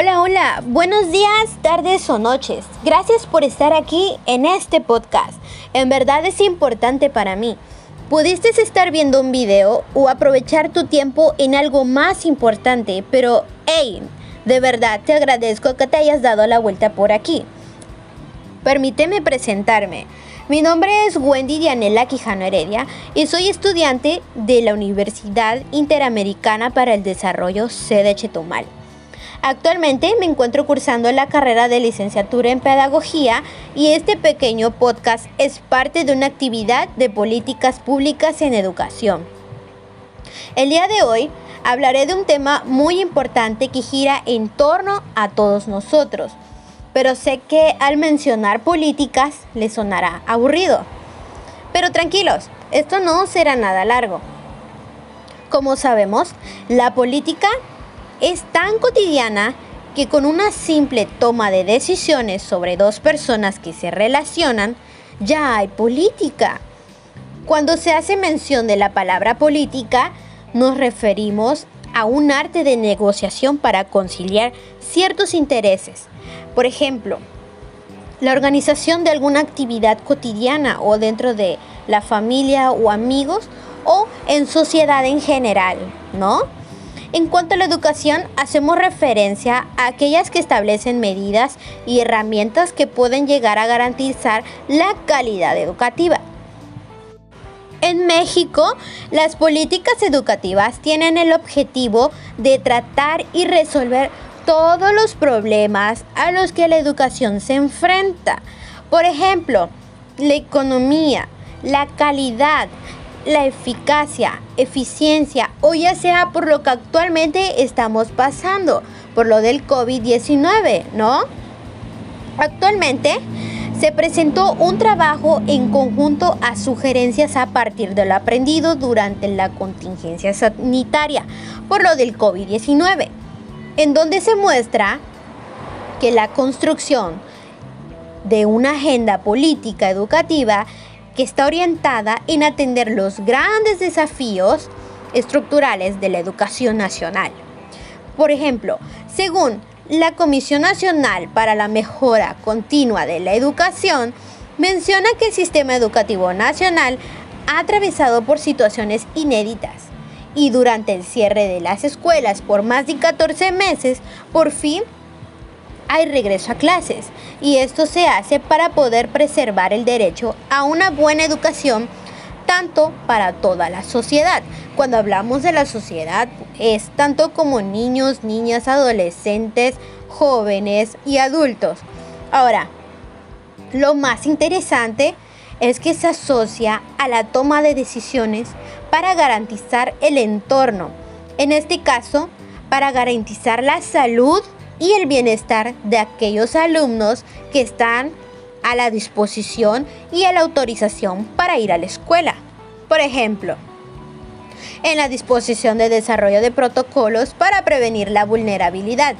Hola, hola, buenos días, tardes o noches. Gracias por estar aquí en este podcast. En verdad es importante para mí. Pudiste estar viendo un video o aprovechar tu tiempo en algo más importante, pero hey, de verdad te agradezco que te hayas dado la vuelta por aquí. Permíteme presentarme. Mi nombre es Wendy Dianela Quijano Heredia y soy estudiante de la Universidad Interamericana para el Desarrollo sede Chetumal. Actualmente me encuentro cursando la carrera de licenciatura en Pedagogía y este pequeño podcast es parte de una actividad de políticas públicas en educación. El día de hoy hablaré de un tema muy importante que gira en torno a todos nosotros, pero sé que al mencionar políticas les sonará aburrido. Pero tranquilos, esto no será nada largo. Como sabemos, la política es tan cotidiana que con una simple toma de decisiones sobre dos personas que se relacionan, ya hay política. Cuando se hace mención de la palabra política, nos referimos a un arte de negociación para conciliar ciertos intereses. Por ejemplo, la organización de alguna actividad cotidiana o dentro de la familia o amigos o en sociedad en general, ¿no? En cuanto a la educación, hacemos referencia a aquellas que establecen medidas y herramientas que pueden llegar a garantizar la calidad educativa. En México, las políticas educativas tienen el objetivo de tratar y resolver todos los problemas a los que la educación se enfrenta. Por ejemplo, la economía, la calidad, la eficacia, eficiencia o ya sea por lo que actualmente estamos pasando, por lo del COVID-19, ¿no? Actualmente se presentó un trabajo en conjunto a sugerencias a partir de lo aprendido durante la contingencia sanitaria por lo del COVID-19, en donde se muestra que la construcción de una agenda política educativa que está orientada en atender los grandes desafíos estructurales de la educación nacional. Por ejemplo, según la Comisión Nacional para la Mejora Continua de la Educación, menciona que el sistema educativo nacional ha atravesado por situaciones inéditas y durante el cierre de las escuelas por más de 14 meses, por fin hay regreso a clases y esto se hace para poder preservar el derecho a una buena educación tanto para toda la sociedad. Cuando hablamos de la sociedad es tanto como niños, niñas, adolescentes, jóvenes y adultos. Ahora, lo más interesante es que se asocia a la toma de decisiones para garantizar el entorno. En este caso, para garantizar la salud y el bienestar de aquellos alumnos que están a la disposición y a la autorización para ir a la escuela. Por ejemplo, en la disposición de desarrollo de protocolos para prevenir la vulnerabilidad,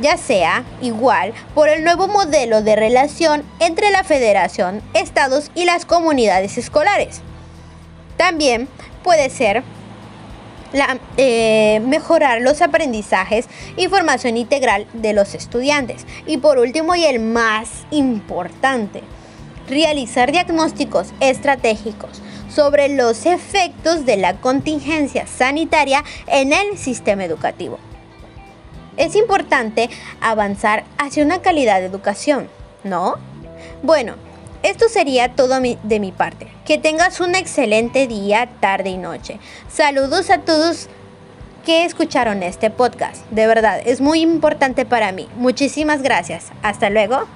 ya sea igual por el nuevo modelo de relación entre la federación, estados y las comunidades escolares. También puede ser eh, mejorar los aprendizajes y formación integral de los estudiantes. Y por último y el más importante, realizar diagnósticos estratégicos sobre los efectos de la contingencia sanitaria en el sistema educativo. Es importante avanzar hacia una calidad de educación, ¿no? Bueno, esto sería todo de mi parte. Que tengas un excelente día, tarde y noche. Saludos a todos que escucharon este podcast. De verdad, es muy importante para mí. Muchísimas gracias. Hasta luego.